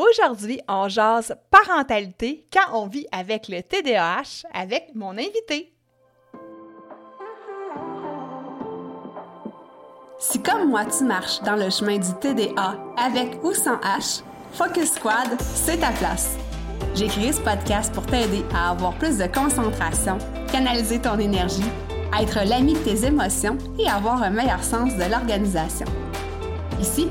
Aujourd'hui, on jase parentalité quand on vit avec le TDAH avec mon invité. Si comme moi tu marches dans le chemin du TDA avec ou sans H, Focus Squad, c'est ta place. J'ai créé ce podcast pour t'aider à avoir plus de concentration, canaliser ton énergie, être l'ami de tes émotions et avoir un meilleur sens de l'organisation. Ici,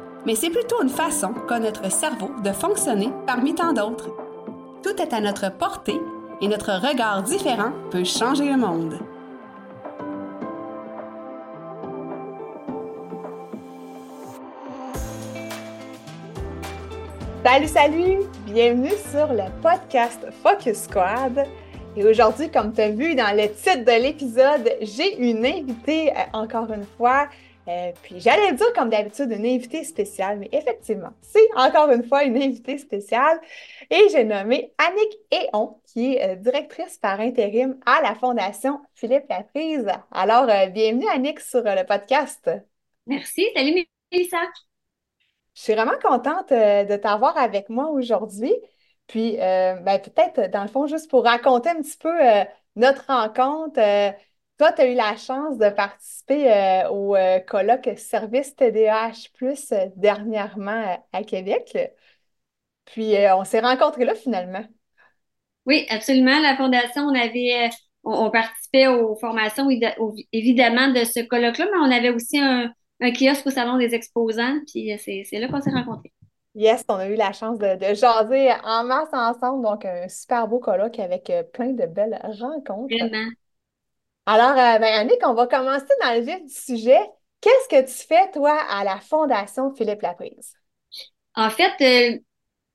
mais c'est plutôt une façon qu'a notre cerveau de fonctionner parmi tant d'autres. Tout est à notre portée et notre regard différent peut changer le monde. Salut, salut! Bienvenue sur le podcast Focus Squad. Et aujourd'hui, comme tu as vu dans le titre de l'épisode, j'ai une invitée, euh, encore une fois, euh, puis j'allais dire comme d'habitude une invitée spéciale, mais effectivement, c'est encore une fois une invitée spéciale. Et j'ai nommé Annick Eon, qui est euh, directrice par intérim à la Fondation Philippe Laprise. Alors, euh, bienvenue Annick sur le podcast. Merci. Salut Mélissa. Je suis vraiment contente de t'avoir avec moi aujourd'hui. Puis, ben, peut-être, dans le fond, juste pour raconter un petit peu notre rencontre, toi, tu as eu la chance de participer euh, au euh, colloque Service TDAH Plus euh, dernièrement à Québec. Puis on s'est rencontrés là finalement. Oui, absolument. La Fondation, on avait on, participait aux formations évidemment de ce colloque-là, mais on avait aussi un, kiosque au Salon des exposants, puis c'est là qu'on s'est rencontrés. Yes, on a eu la chance de, de, jaser en masse ensemble, donc un super beau colloque avec plein de belles rencontres. Vraiment. Alors, euh, ben, Annick, on va commencer dans le vif du sujet. Qu'est-ce que tu fais, toi, à la Fondation Philippe Laprise? En fait, euh,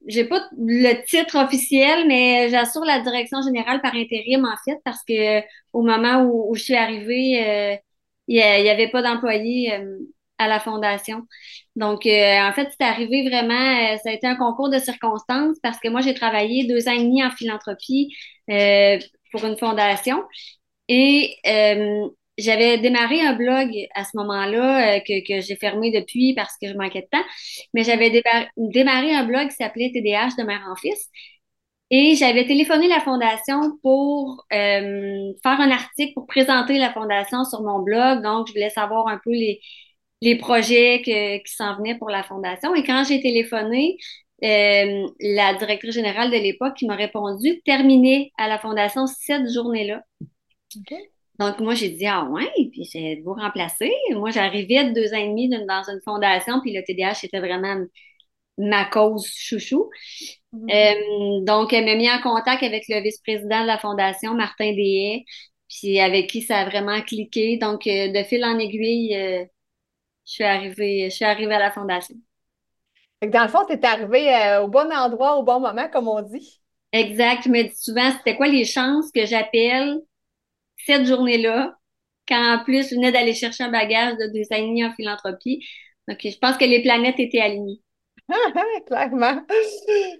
j'ai pas le titre officiel, mais j'assure la direction générale par intérim, en fait, parce que au moment où, je suis arrivée, euh, il n'y avait pas d'employés à la Fondation. Donc, en fait, c'est arrivé vraiment, ça a été un concours de circonstances parce que moi, j'ai travaillé deux ans et demi en philanthropie pour une fondation. Et euh, j'avais démarré un blog à ce moment-là euh, que, que j'ai fermé depuis parce que je manquais de temps, mais j'avais démarré un blog qui s'appelait TDH de mère en fils. Et j'avais téléphoné la fondation pour euh, faire un article pour présenter la fondation sur mon blog. Donc, je voulais savoir un peu les, les projets que, qui s'en venaient pour la fondation. Et quand j'ai téléphoné, la directrice générale de l'époque qui m'a répondu terminait à la fondation cette journée-là. Donc, moi, j'ai dit, ah ouais, puis j'ai vous remplacer. Moi, j'arrivais de deux ans et demi dans une fondation, puis le TDAH était vraiment ma cause chouchou. Mhm. Euh, donc, elle m'a mis en contact avec le vice-président de la fondation, Martin Deshaies, puis avec qui ça a vraiment cliqué. Donc, euh, de fil en aiguille, euh, je suis arrivée, je suis arrivée à la fondation. dans le fond, tu es arrivée au bon endroit, au bon moment, comme on dit. Exact. Je me dis souvent, c'était quoi les chances que j'appelle cette journée-là, quand en plus je venais d'aller chercher un bagage de deux années en philanthropie. Donc, je pense que les planètes étaient alignées. Clairement.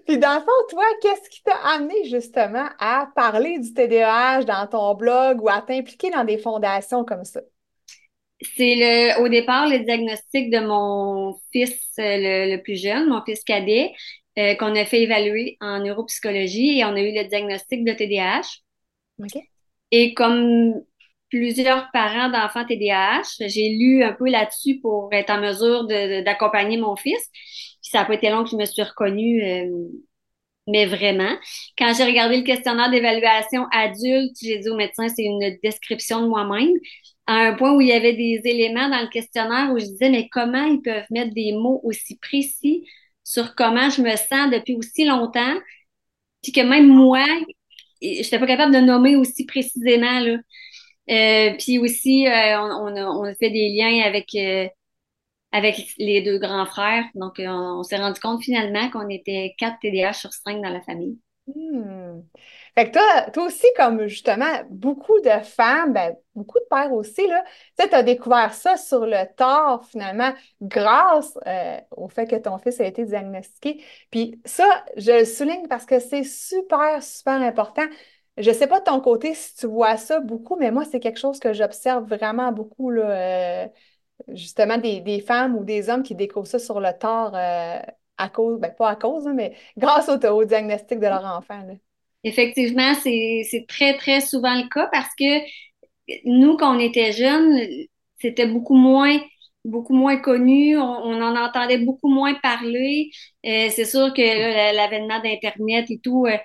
Puis dans le fond, toi, qu'est-ce qui t'a amené justement à parler du TDAH dans ton blog ou à t'impliquer dans des fondations comme ça? C'est le, au départ le diagnostic de mon fils euh, le, plus jeune, mon fils cadet, euh, qu'on a fait évaluer en neuropsychologie et on a eu le diagnostic de TDAH. OK. Et comme plusieurs parents d'enfants TDAH, j'ai lu un peu là-dessus pour être en mesure d'accompagner mon fils. Puis ça n'a pas été long que je me suis reconnue, euh, mais vraiment. Quand j'ai regardé le questionnaire d'évaluation adulte, j'ai dit au médecin, c'est une description de moi-même. À un point où il y avait des éléments dans le questionnaire où je disais, mais comment ils peuvent mettre des mots aussi précis sur comment je me sens depuis aussi longtemps, puis que même moi, je n'étais pas capable de nommer aussi précisément. Là. Euh, puis aussi, euh, on, a, fait des liens avec, euh, avec les deux grands frères. Donc, on, s'est rendu compte finalement qu'on était quatre TDAH sur cinq dans la famille. Hmm. Fait que toi, toi aussi, comme justement beaucoup de femmes, ben, beaucoup de pères aussi, là, tu as découvert ça sur le tard, finalement, grâce euh, au fait que ton fils a été diagnostiqué. Puis ça, je le souligne parce que c'est super, super important. Je sais pas de ton côté si tu vois ça beaucoup, mais moi, c'est quelque chose que j'observe vraiment beaucoup, là, euh, justement, des, des, femmes ou des hommes qui découvrent ça sur le tard. Euh, à cause, ben pas à cause, hein, mais grâce au, diagnostic de leur enfant. Effectivement, c'est très, très souvent le cas parce que nous, quand on était jeunes, c'était beaucoup moins beaucoup moins connu, on, en entendait beaucoup moins parler. Euh, c'est sûr que l'avènement d'Internet et tout euh,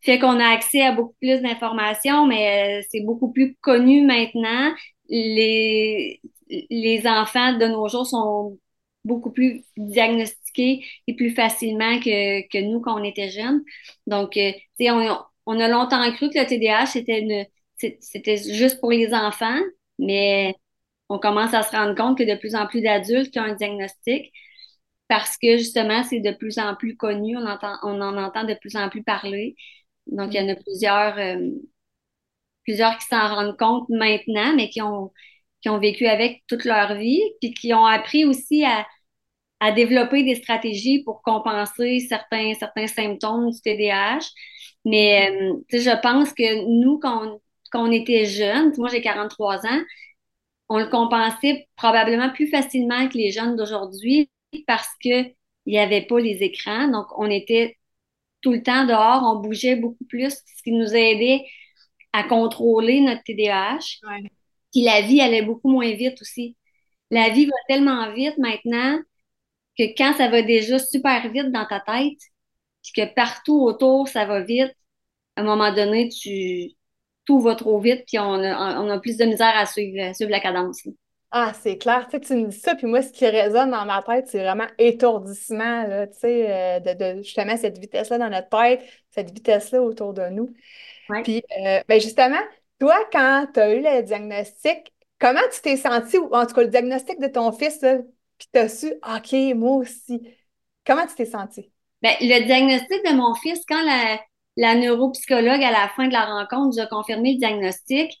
fait qu'on a accès à beaucoup plus d'informations, mais euh, c'est beaucoup plus connu maintenant. Les, les enfants de nos jours sont beaucoup plus diagnostiqués et plus facilement que, que nous quand on était jeunes. Donc, euh, on, on a longtemps cru que le TDAH, c'était juste pour les enfants, mais on commence à se rendre compte que de plus en plus d'adultes qui ont un diagnostic parce que justement, c'est de plus en plus connu, on, entend, on en entend de plus en plus parler. Donc, il y en a plusieurs, euh, plusieurs qui s'en rendent compte maintenant, mais qui ont, qui ont vécu avec toute leur vie, puis qui ont appris aussi à, à développer des stratégies pour compenser certains, certains symptômes du TDAH. Mais euh, je pense que nous, quand on, était jeunes, moi j'ai 43 ans, on le compensait probablement plus facilement que les jeunes d'aujourd'hui parce qu'il n'y avait pas les écrans. Donc, on était tout le temps dehors, on bougeait beaucoup plus, ce qui nous aidait à contrôler notre TDAH. Puis la vie allait beaucoup moins vite aussi. La vie va tellement vite maintenant que quand ça va déjà super vite dans ta tête, puis que partout autour, ça va vite, à un moment donné, tu tout va trop vite, puis on a, on a plus de misère à suivre, suivre la cadence. Ah, c'est clair. Tu, sais, tu me dis ça, puis moi, ce qui résonne dans ma tête, c'est vraiment étourdissement, là, tu sais, euh, de, justement cette vitesse-là dans notre tête, cette vitesse-là autour de nous. Puis, euh, ben justement, toi, quand tu as eu le diagnostic, comment tu t'es senti, ou en tout cas le diagnostic de ton fils, puis tu as su, OK, moi aussi. Comment tu t'es sentie? Ben, le diagnostic de mon fils, quand la, la neuropsychologue, à la fin de la rencontre, nous a confirmé le diagnostic,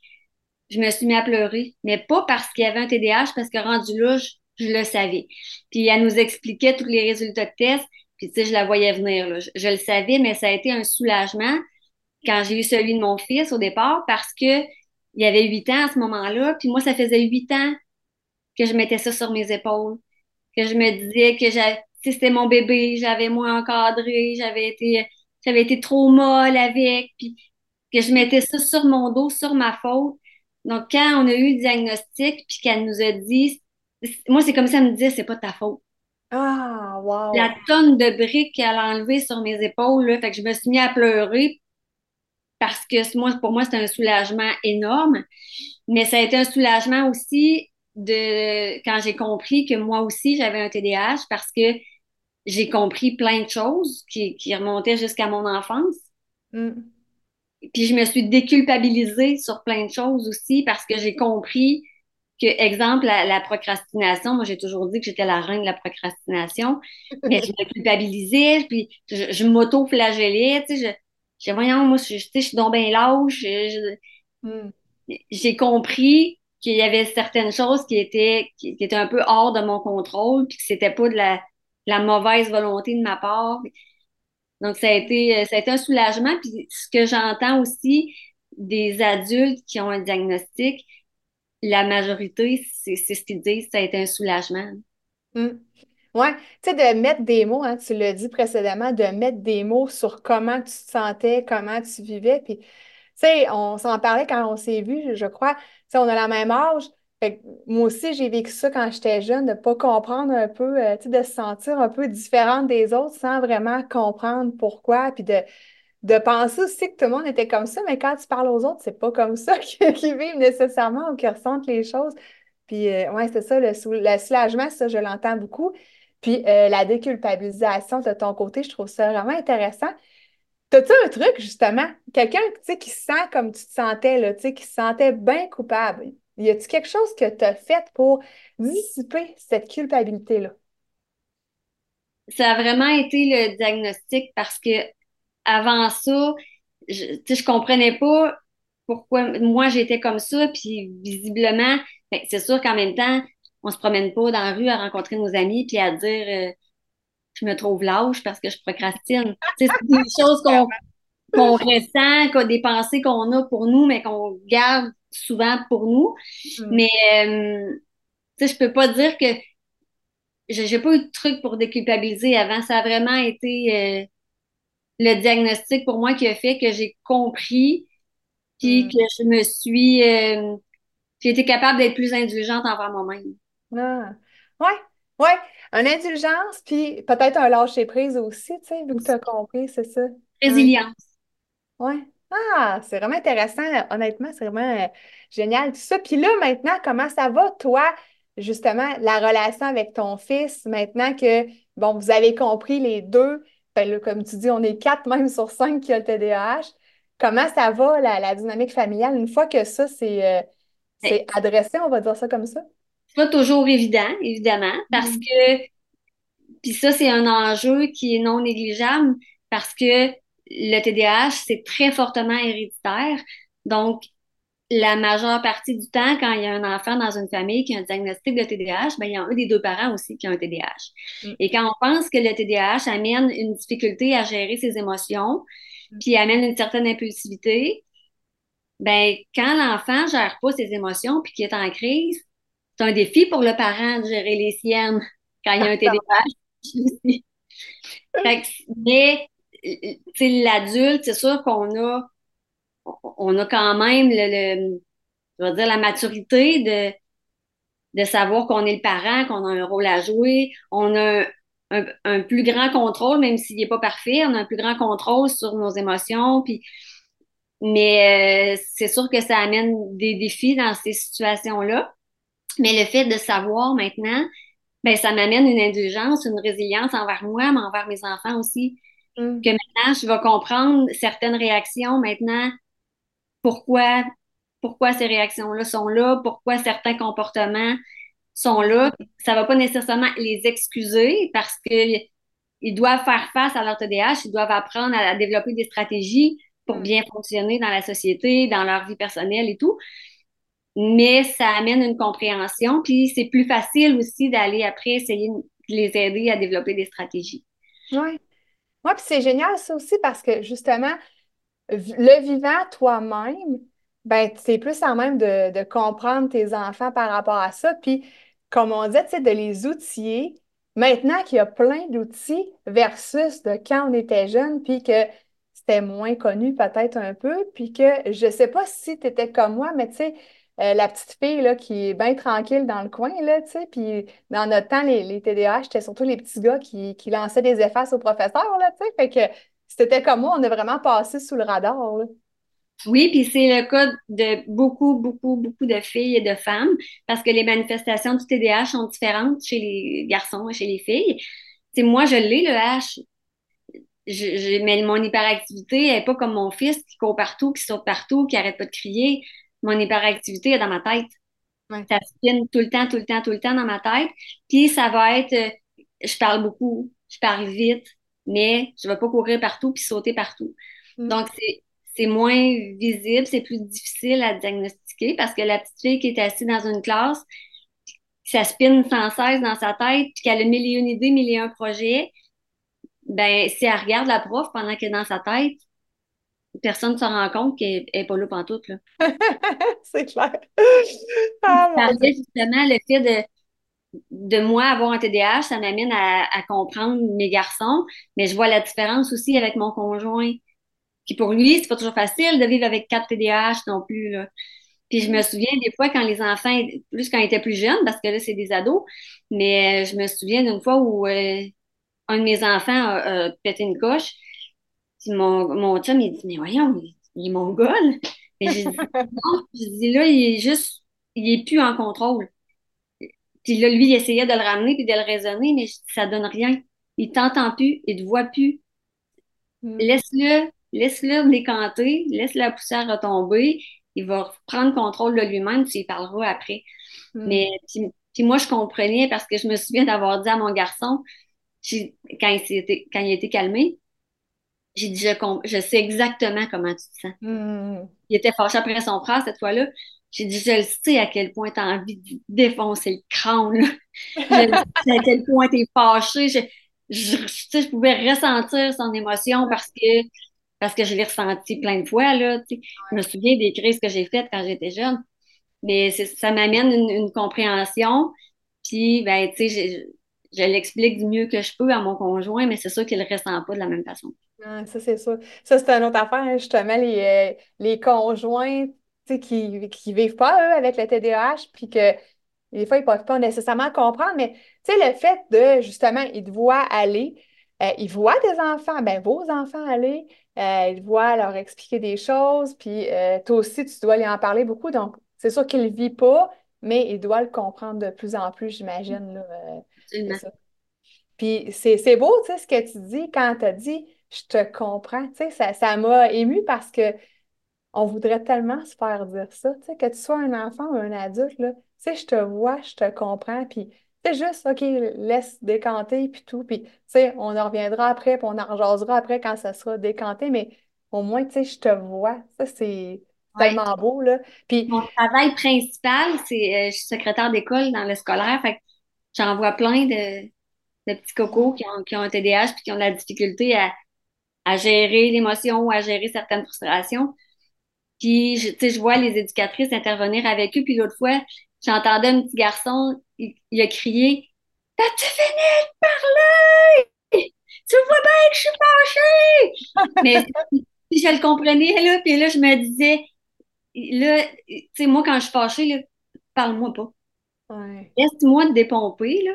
je me suis mis à pleurer. Mais pas parce qu'il y avait un TDAH, parce que rendu là, je, le savais. Puis elle nous expliquait tous les résultats de test, puis tu sais, je la voyais venir. Là. Je, le savais, mais ça a été un soulagement quand j'ai eu celui de mon fils au départ, parce que il avait huit ans à ce moment-là, puis moi, ça faisait huit ans que je mettais ça sur mes épaules que je me disais que si c'était mon bébé, j'avais moins encadré, j'avais été, j'avais été trop molle avec, puis que je mettais ça sur mon dos, sur ma faute. Donc, quand on a eu le diagnostic, puis qu'elle nous a dit, moi, c'est comme ça, elle me disait, c'est pas ta faute. Ah, wow! La tonne de briques qu'elle a enlevées sur mes épaules, là, fait que je me suis mis à pleurer parce que moi, pour moi, c'était un soulagement énorme. Mais ça a été un soulagement aussi de quand j'ai compris que moi aussi j'avais un TDAH parce que j'ai compris plein de choses qui, qui remontaient jusqu'à mon enfance. Mm. Puis je me suis déculpabilisée sur plein de choses aussi parce que j'ai compris que, exemple, la, procrastination, moi j'ai toujours dit que j'étais la reine de la procrastination, mais je me culpabilisais, puis je, m'auto-flagellais, tu sais, je, je voyons, moi, je, je suis donc bien lâche. Mm. J'ai compris qu'il y avait certaines choses qui étaient, qui, étaient un peu hors de mon contrôle, puis que c'était pas de la, la mauvaise volonté de ma part. Donc, ça a été, ça a été un soulagement. Puis, ce que j'entends aussi des adultes qui ont un diagnostic, la majorité, c'est ce qu'ils disent, ça a été un soulagement. Oui, Ouais, tu sais, de mettre des mots, hein, tu l'as dit précédemment, de mettre des mots sur comment tu te sentais, comment tu vivais. Puis, sais, on s'en parlait quand on s'est vu, je crois on a la même âge. moi aussi, j'ai vécu ça quand j'étais jeune, de ne pas comprendre un peu, euh, de se sentir un peu différente des autres sans vraiment comprendre pourquoi, puis de, de penser aussi que tout le monde était comme ça, mais quand tu parles aux autres, c'est pas comme ça qu'ils vivent nécessairement ou qu'ils ressentent les choses. Puis, euh, ouais, c'est ça, le, soulagement, ça, je l'entends beaucoup. Puis, euh, la déculpabilisation de ton côté, je trouve ça vraiment intéressant. T'as-tu un truc, justement? Quelqu'un qui se sent comme tu te sentais, là, qui se sentait bien coupable? Y a-t-il quelque chose que tu as fait pour dissiper cette culpabilité-là? Ça a vraiment été le diagnostic parce que avant ça, je, je comprenais pas pourquoi moi j'étais comme ça, puis visiblement, ben, c'est sûr qu'en même temps, on se promène pas dans la rue à rencontrer nos amis puis à dire euh, je me trouve lâche parce que je procrastine. c'est des choses qu'on qu'on ressent, des pensées qu'on a pour nous, mais qu'on garde souvent pour nous. Mm. Mais euh, tu sais, je peux pas dire que j'ai pas eu de truc pour déculpabiliser avant. Ça a vraiment été euh, le diagnostic pour moi qui a fait que j'ai compris puis mm. que je me suis euh, j'ai été capable d'être plus indulgente envers moi-même. Ah. Ouais, ouais. Une indulgence, puis peut-être un lâcher-prise aussi, tu sais, vu que tu as compris, c'est ça. Résilience. Ouais. Ah, c'est vraiment intéressant. Honnêtement, c'est vraiment euh, génial tout ça. Puis là, maintenant, comment ça va, toi, justement, la relation avec ton fils, maintenant que, bon, vous avez compris les deux, ben là, comme tu dis, on est quatre même sur cinq qui a le TDAH. Comment ça va, la, dynamique familiale, une fois que ça, c'est euh, ben adressé, on va dire ça comme ça? Pas toujours évident, évidemment, parce mm. que, puis ça, c'est un enjeu qui est non négligeable, parce que le TDAH, c'est très fortement héréditaire. Donc, la majeure partie du temps, quand il y a un enfant dans une famille qui a un diagnostic de TDAH, ben, il y a un des deux parents aussi qui a un TDAH. Mm. Et quand on pense que le TDAH amène une difficulté à gérer ses émotions, mm. puis amène une certaine impulsivité, ben, quand l'enfant gère pas ses émotions puis qu'il est en crise, c'est un défi pour le parent de gérer les siennes quand il y a un TDAH mais l'adulte, c'est sûr qu'on a, on a quand même le, je dire, la maturité de, de savoir qu'on est le parent, qu'on a un rôle à jouer, on a un, plus grand contrôle, même s'il n'est pas parfait, on a un plus grand contrôle sur nos émotions. Puis, mais euh, c'est sûr que ça amène des défis dans ces situations-là. Mais le fait de savoir maintenant, ben, ça m'amène une indulgence, une résilience envers moi, mais envers mes enfants aussi. Mm. Que maintenant, je vais comprendre certaines réactions maintenant, pourquoi, pourquoi ces réactions-là sont là, pourquoi certains comportements sont là? Ça ne va pas nécessairement les excuser parce qu'ils doivent faire face à leur TDAH, ils doivent apprendre à, développer des stratégies pour mm. bien fonctionner dans la société, dans leur vie personnelle et tout. Mais ça amène une compréhension, puis c'est plus facile aussi d'aller après essayer de les aider à développer des stratégies. Oui. Moi, puis c'est génial ça aussi parce que justement, le vivant toi-même, ben, c'est plus en même de, comprendre tes enfants par rapport à ça. Puis, comme on dit, de les outiller. Maintenant qu'il y a plein d'outils versus de quand on était jeune, puis que c'était moins connu peut-être un peu, puis que je ne sais pas si tu étais comme moi, mais tu sais, euh, la petite fille là, qui est bien tranquille dans le coin, là, tu sais, puis dans notre temps, les, les TDAH, c'était surtout les petits gars qui, qui lançaient des effaces au professeur, là, tu sais, c'était comme moi, on a vraiment passé sous le radar. Oui, puis c'est le cas de beaucoup, beaucoup, beaucoup de filles et de femmes, parce que les manifestations du TDAH sont différentes chez les garçons et chez les filles. Moi, je l'ai, le H. Je, mais mon hyperactivité n'est pas comme mon fils qui court partout, qui saute partout, qui arrête pas de crier mon hyperactivité est dans ma tête. Ça spinne tout le temps, tout le temps, tout le temps dans ma tête. Puis ça va être, euh, je parle beaucoup, je parle vite, mais je ne vais pas courir partout puis sauter partout. Mm. Donc, c'est moins visible, c'est plus difficile à diagnostiquer parce que la petite fille qui est assise dans une classe, ça spinne sans cesse dans sa tête, puis qu'elle a mille et une idées, mille et un projets, ben, si elle regarde la prof pendant qu'elle est dans sa tête, personne ne se rend compte qu'elle n'est pas là pantoute. Là. c'est clair. Ah, justement, le fait de, de moi avoir un TDAH, ça m'amène à, comprendre mes garçons, mais je vois la différence aussi avec mon conjoint. Qui pour lui, c'est pas toujours facile de vivre avec quatre TDAH non plus. Là. Puis je me souviens des fois quand les enfants, plus quand ils étaient plus jeunes, parce que là, c'est des ados, mais je me souviens d'une fois où euh, un de mes enfants a pété une coche mon, mon chum, il dit, mais voyons, il, est mongol. Mais j'ai dit, non, je dis, là, il est juste, il est plus en contrôle. Puis là, lui, il essayait de le ramener puis de le raisonner, mais ça donne rien. Il t'entend plus, il te voit plus. Hmm. Laisse-le, laisse-le décanter, laisse la poussière retomber. Il va prendre contrôle de lui-même, tu y parleras après. Hmm. Mais puis, moi, je comprenais parce que je me souviens d'avoir dit à mon garçon, quand il, quand il était calmé, j'ai dit, je, je sais exactement comment tu te sens. Hmm. Il était fâché après son frère cette fois-là. J'ai dit, je le sais à quel point tu as envie de défoncer le crâne. je sais à quel point tu es fâché. Je, je, je, pouvais ressentir son émotion parce que, parce que je l'ai ressenti plein de fois. Là, Je me souviens des crises que j'ai faites quand j'étais jeune. Mais ça m'amène une, une, compréhension. Puis, ben, tu sais, je, l'explique du mieux que je peux à mon conjoint, mais c'est sûr qu'il ne le ressent pas de la même façon. Ah, ça, c'est sûr. Ça, c'est une autre affaire, hein, justement, les, euh, les conjoints qui ne vivent pas, eux, avec le TDAH, puis que des fois, ils ne peuvent pas nécessairement comprendre, mais le fait de, justement, ils te voient aller, euh, ils voient des enfants, ben vos enfants aller, euh, ils voient leur expliquer des choses, puis toi aussi, tu dois lui en parler beaucoup, donc c'est sûr qu'il ne vit pas, mais il doit le comprendre de plus en plus, j'imagine. Puis c'est beau, tu sais, ce que tu dis quand tu as dit je te comprends. Tu sais, ça, ça m'a ému parce que on voudrait tellement se faire dire ça. Tu sais, que tu sois un enfant ou un adulte, là, tu sais, je te vois, je te comprends, puis c'est juste, OK, laisse décanter, puis tout, puis tu sais, on en reviendra après, puis on en rejasera après quand ça sera décanté, mais au moins, tu sais, je te vois. Ça, c'est tellement beau, là. Puis... Mon travail principal, c'est, euh, je suis secrétaire d'école dans le scolaire, fait j'en vois plein de, de petits cocos qui ont, qui ont un TDAH puis qui ont de la difficulté à, à gérer l'émotion ou à gérer certaines frustrations. Puis, tu sais, je vois les éducatrices intervenir avec eux. Puis l'autre fois, j'entendais un petit garçon, il, a crié « T'as-tu fini de parler? Tu vois bien que je suis fâchée! » Mais je le comprenais, là. Puis là, je me disais, là, tu sais, moi, quand je suis fâchée, parle-moi pas. Laisse-moi te dépomper, là.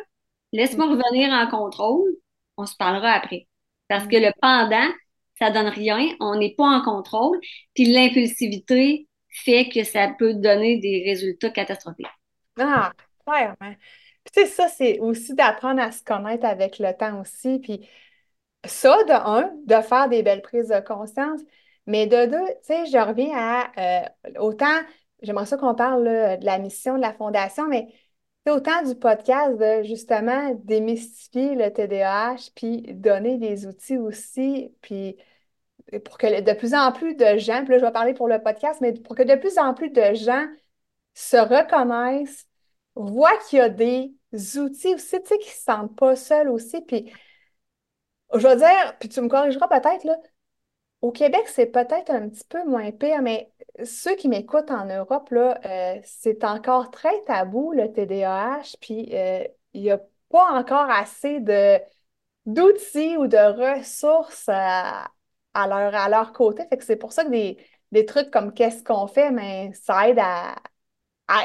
Laisse-moi mm. revenir en contrôle. On se parlera après. Parce que mm. le pendant, ça donne rien, on n'est pas en contrôle, puis l'impulsivité fait que ça peut donner des résultats catastrophiques. Ah, clairement. Puis tu sais, ça, c'est aussi d'apprendre à se connaître avec le temps aussi, puis ça, de un, de faire des belles prises de conscience, mais de deux, tu sais, je reviens à euh, autant, j'aimerais ça qu'on parle de la mission de la Fondation, mais autant du podcast de justement démystifier le TDAH, puis donner des outils aussi, puis pour que de plus en plus de gens, puis là je vais parler pour le podcast, mais pour que de plus en plus de gens se reconnaissent, voient qu'il y a des outils aussi, tu sais, qui ne se sentent pas seuls aussi, puis je vais dire, puis tu me corrigeras peut-être, là, au Québec, c'est peut-être un petit peu moins pire, mais ceux qui m'écoutent en Europe, là, euh, c'est encore très tabou, le TDAH, puis euh, il n'y a pas encore assez de, d'outils ou de ressources à, leur, à leur côté. Fait que c'est pour ça que des, trucs comme qu'est-ce qu'on fait, mais ça aide à,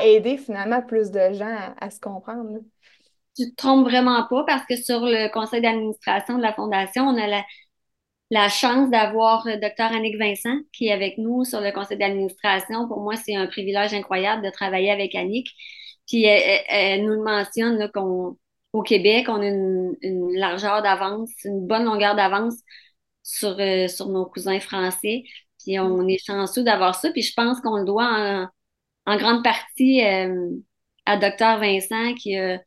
aider finalement plus de gens à, se comprendre. Tu ne te trompes vraiment pas parce que sur le conseil d'administration de la Fondation, on a la, la chance d'avoir euh, Dr. Annick Vincent qui est avec nous sur le conseil d'administration. Pour moi, c'est un privilège incroyable de travailler avec Annick. Puis elle, nous mentionne qu'au Québec, on a une, largeur d'avance, une bonne longueur d'avance sur, euh, sur nos cousins français. Puis on est chanceux d'avoir ça. Puis je pense qu'on le doit en, grande partie euh, à Dr. Vincent qui a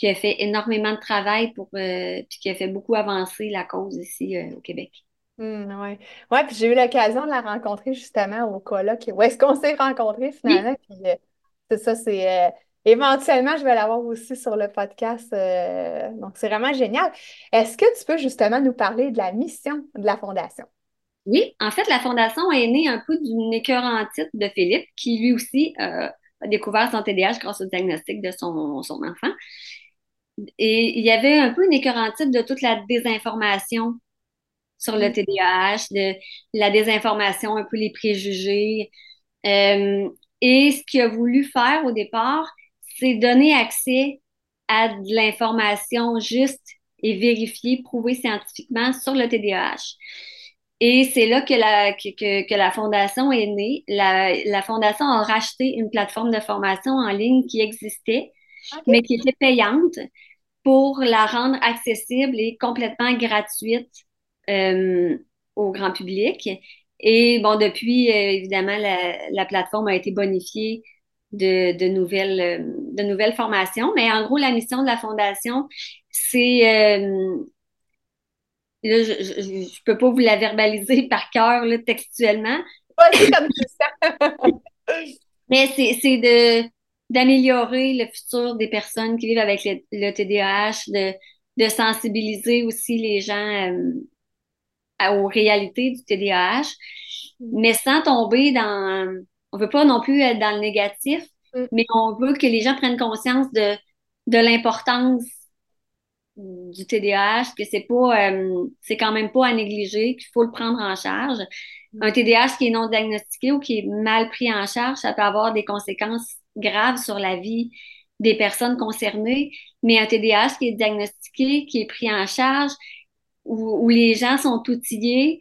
qui a fait énormément de travail pour euh, puis qui a fait beaucoup avancer la cause ici euh, au Québec. Oui, ouais. puis j'ai eu l'occasion de la rencontrer justement au colloque où est-ce qu'on s'est rencontrés finalement. Puis euh, c'est ça, c'est éventuellement, je vais l'avoir aussi sur le podcast. donc, c'est vraiment génial. Est-ce que tu peux justement nous parler de la mission de la Fondation? Oui, en fait, la Fondation est née un peu d'une titre de Philippe, qui lui aussi a découvert son TDAH grâce au diagnostic de son, son enfant. Et il y avait un peu une écœurantite de toute la désinformation sur le TDAH, de la désinformation, un peu les préjugés. Euh, et ce qu'il a voulu faire au départ, c'est donner accès à de l'information juste et vérifiée, prouvée scientifiquement sur le TDAH. Et c'est là que la, que, que, la fondation est née. La, la, fondation a racheté une plateforme de formation en ligne qui existait, mais qui était payante pour la rendre accessible et complètement gratuite euh, au grand public. Et bon, depuis, euh, évidemment, la, plateforme a été bonifiée de, nouvelles, euh, de nouvelles formations. Mais en gros, la mission de la Fondation, c'est là, je, je, peux pas vous la verbaliser par cœur, là, textuellement. Vas-y comme ça. Mais c'est de d'améliorer le futur des personnes qui vivent avec le, le TDAH, de, de sensibiliser aussi les gens euh, aux réalités du TDAH, mm. mais sans tomber dans... On veut pas non plus être dans le négatif, mm. mais on veut que les gens prennent conscience de, de l'importance du TDAH, que c'est pas, euh, c'est quand même pas à négliger, qu'il faut le prendre en charge. Un TDAH qui est non diagnostiqué ou qui est mal pris en charge, ça peut avoir des conséquences graves sur la vie des personnes concernées, mais un TDAH qui est diagnostiqué, qui est pris en charge, où, les gens sont outillés,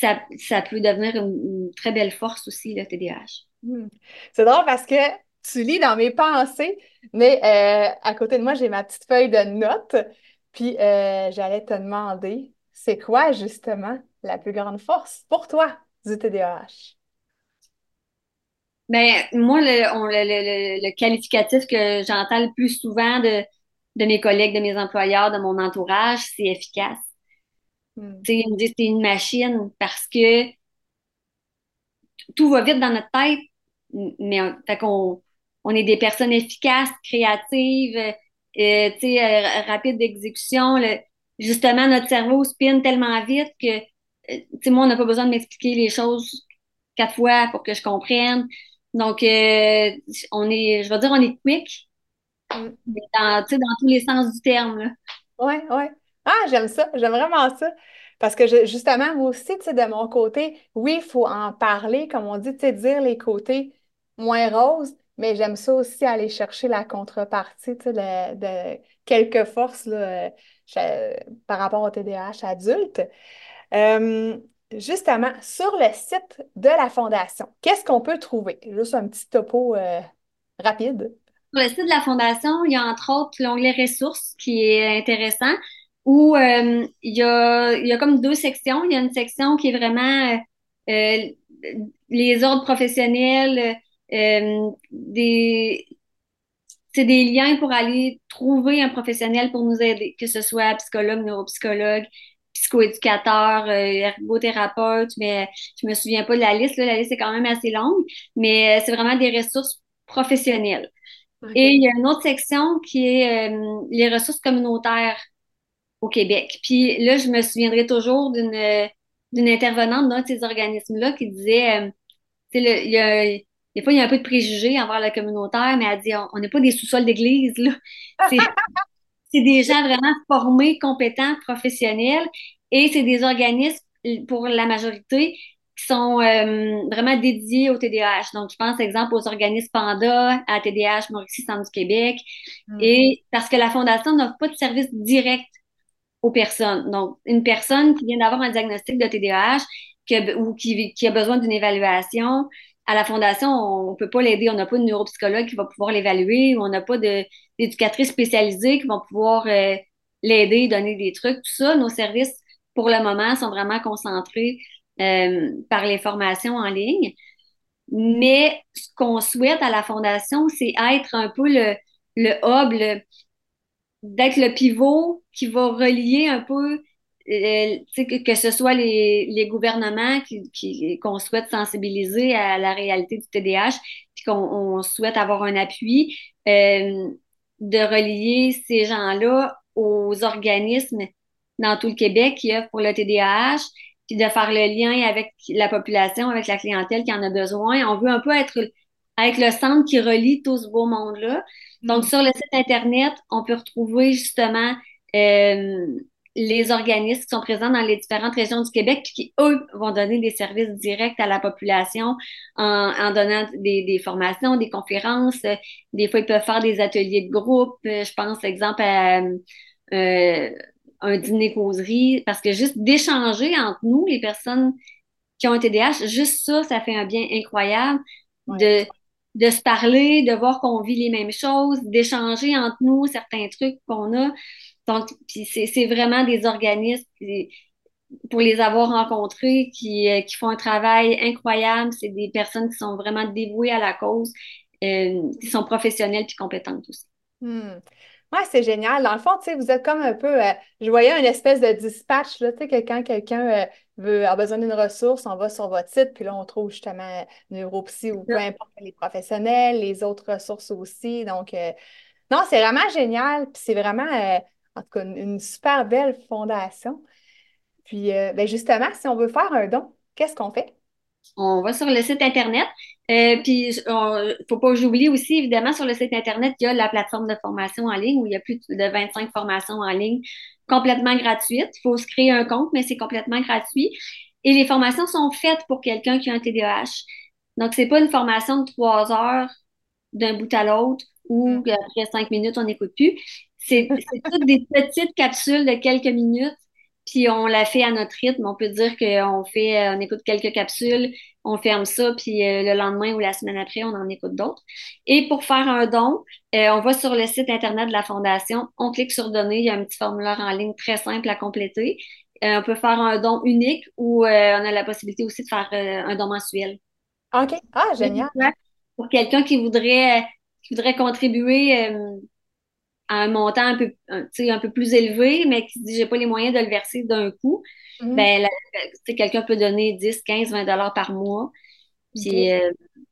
ça, ça peut devenir une, très belle force aussi, le TDAH. Hmm. C'est drôle parce que tu lis dans mes pensées, mais euh, à côté de moi, j'ai ma petite feuille de notes, puis euh, j'allais te demander, c'est quoi justement la plus grande force pour toi du TDAH? Ben, moi, le, le, qualificatif que j'entends le plus souvent de, de mes collègues, de mes employeurs, de mon entourage, c'est efficace. Hmm. Ils me disent c'est une machine parce que tout va vite dans notre tête, mais on, fait qu'on on est des personnes efficaces, créatives, euh, euh, rapides d'exécution. Justement, notre cerveau spinne tellement vite que euh, moi, on n'a pas besoin de m'expliquer les choses quatre fois pour que je comprenne. Donc, euh, on est, je vais dire, on est quick, mm. dans, dans tous les sens du terme. Oui, oui. Ah, j'aime ça, j'aime vraiment ça. Parce que justement, moi aussi, sais, de mon côté, oui, il faut en parler, comme on dit, tu sais, dire les côtés moins roses, mais j'aime ça aussi aller chercher la contrepartie, tu sais, de, quelques forces là, par rapport au TDAH adulte. Euh, Justement, sur le site de la Fondation, qu'est-ce qu'on peut trouver? Juste un petit topo euh, rapide. Sur le site de la Fondation, il y a entre autres l'onglet ressources qui est intéressant où euh, il, y a, comme deux sections. Il y a une section qui est vraiment les ordres professionnels, c'est des liens pour aller trouver un professionnel pour nous aider, que ce soit psychologue, neuropsychologue, psychoéducateur, euh, ergothérapeute, mais je me souviens pas de la liste. La liste est quand même assez longue, mais euh, c'est vraiment des ressources professionnelles. Et il y a une autre section qui est euh, les ressources communautaires au Québec. Puis là, je me souviendrai toujours d'une d'une intervenante d'un de ces organismes-là qui disait, il y a, des fois, il y a un peu de préjugés envers le communautaire, mais elle dit, on n'est pas des sous-sols d'église, c'est des gens vraiment formés, compétents, professionnels, et c'est des organismes, pour la majorité, qui sont euh, vraiment dédiés au TDAH. Donc, je pense, exemple, aux organismes Panda, à TDAH Mauricie Centre du Québec, mm. et parce que la Fondation n'offre pas de service direct aux personnes. Donc, une personne qui vient d'avoir un diagnostic de TDAH ou qui, qui a besoin d'une évaluation, à la fondation, on ne peut pas l'aider. On n'a pas de neuropsychologue qui va pouvoir l'évaluer, on n'a pas d'éducatrice spécialisée qui va pouvoir euh, l'aider, donner des trucs, tout ça. Nos services, pour le moment, sont vraiment concentrés euh, par les formations en ligne. Mais ce qu'on souhaite à la fondation, c'est être un peu le, hub, d'être le pivot qui va relier un peu euh, que, ce soit les, gouvernements qu'on souhaite sensibiliser à la réalité du TDAH, puis qu'on souhaite avoir un appui, euh, de relier ces gens-là aux organismes dans tout le Québec qui offrent pour le TDAH, puis de faire le lien avec la population, avec la clientèle qui en a besoin. On veut un peu être, être le centre qui relie tout ce beau monde-là. Donc, mm. sur le site Internet, on peut retrouver justement euh, les organismes qui sont présents dans les différentes régions du Québec, qui, eux, vont donner des services directs à la population en, en donnant des, des, formations, des conférences. Des fois, ils peuvent faire des ateliers de groupe. Je pense, exemple, à euh, un dîner-causerie, parce que juste d'échanger entre nous, les personnes qui ont un TDAH, juste ça, ça fait un bien incroyable de, de se parler, de voir qu'on vit les mêmes choses, d'échanger entre nous certains trucs qu'on a. Donc, c'est vraiment des organismes pour les avoir rencontrés qui, euh, qui font un travail incroyable. C'est des personnes qui sont vraiment dévouées à la cause, euh, qui sont professionnelles et compétentes aussi. Hmm. Ouais, c'est génial. Dans le fond, tu sais, vous êtes comme un peu, euh, je voyais une espèce de dispatch, là, tu sais, que quand quelqu'un euh, veut, a besoin d'une ressource, on va sur votre site, puis là, on trouve justement neuropsy ou peu importe les professionnels, les autres ressources aussi. Donc, euh, non, c'est vraiment génial, puis c'est vraiment, en tout cas, une, super belle fondation. Puis, ben justement, si on veut faire un don, qu'est-ce qu'on fait? On va sur le site Internet. Euh, puis, il ne faut pas j'oublie aussi, évidemment, sur le site Internet, il y a la plateforme de formation en ligne où il y a plus de 25 formations en ligne complètement gratuites. Il faut se créer un compte, mais c'est complètement gratuit. Et les formations sont faites pour quelqu'un qui a un TDAH. Donc, c'est pas une formation de trois heures d'un bout à l'autre ou mm. après cinq minutes, on n'écoute plus. C'est toutes des petites capsules de quelques minutes puis on la fait à notre rythme. On peut dire qu'on fait, on écoute quelques capsules, on ferme ça, puis euh, le lendemain ou la semaine après, on en écoute d'autres. Et pour faire un don, euh, on va sur le site Internet de la Fondation, on clique sur Donner, il y a un petit formulaire en ligne très simple à compléter. Euh, on peut faire un don unique ou on a la possibilité aussi de faire un don mensuel. OK. Ah, génial. Pour quelqu'un qui voudrait, qui voudrait contribuer à un montant un peu, un, un peu plus élevé, mais qui dit j'ai pas les moyens de le verser d'un coup, mm-hmm. ben quelqu'un peut donner 10, 15, 20 dollars par mois. Puis euh,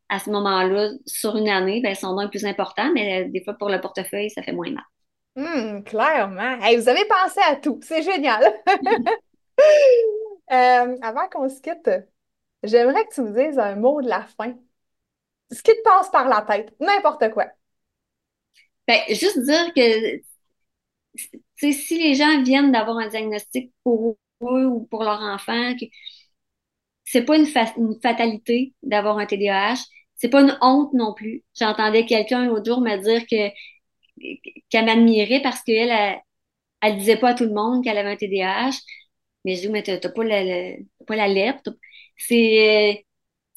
à ce moment-là, sur une année, ben, son don est plus important, mais euh, des fois pour le portefeuille, ça fait moins mal. Hum, clairement. vous avez pensé à tout. C'est génial. Euh, avant qu'on se quitte, j'aimerais que tu me dises un mot de la fin. Ce qui te passe par la tête, n'importe quoi. Ben, juste dire que si les gens viennent d'avoir un diagnostic pour eux ou pour leur enfant, que c'est pas une, une fatalité d'avoir un TDAH, c'est pas une honte non plus. J'entendais quelqu'un l'autre jour me dire que qu'elle m'admirait parce qu'elle elle, elle disait pas à tout le monde qu'elle avait un TDAH. Mais je dis, mais t'as pas la, pas la lettre. C'est,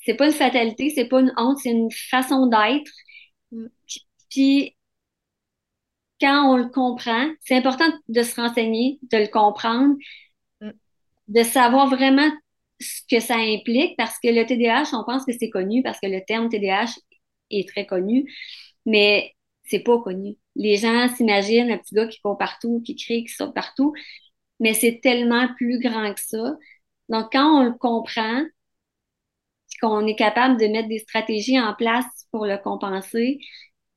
c'est pas une fatalité, c'est pas une honte, c'est une façon d'être. Mm. Puis, quand on le comprend, c'est important de se renseigner, de le comprendre, mm. de savoir vraiment ce que ça implique, parce que le TDAH, on pense que c'est connu, parce que le terme TDAH est très connu, mais c'est pas connu. Les gens s'imaginent un petit gars qui court partout, qui crie, qui saute partout, mais c'est tellement plus grand que ça. Donc, quand on le comprend, qu'on est capable de mettre des stratégies en place pour le compenser,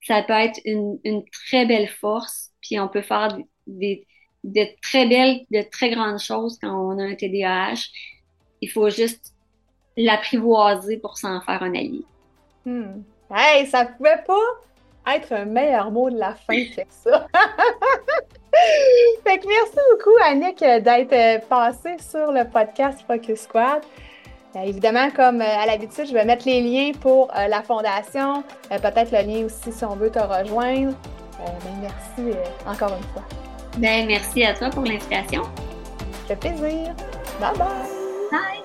ça peut être une, très belle force, puis on peut faire des, de très belles, de très grandes choses quand on a un TDAH. Il faut juste l'apprivoiser pour s'en faire un allié. Hmm. Hey, ça pouvait pas être un meilleur mot de la fin que ça. fait que merci beaucoup, Annick, d'être passée sur le podcast Focus Squad. Euh, évidemment, comme euh, à l'habitude, je vais mettre les liens pour euh, la fondation, peut-être le lien aussi si on veut te rejoindre. Ben, merci encore une fois. Ben, merci à toi pour l'invitation. Ça fait plaisir. Bye bye. Bye.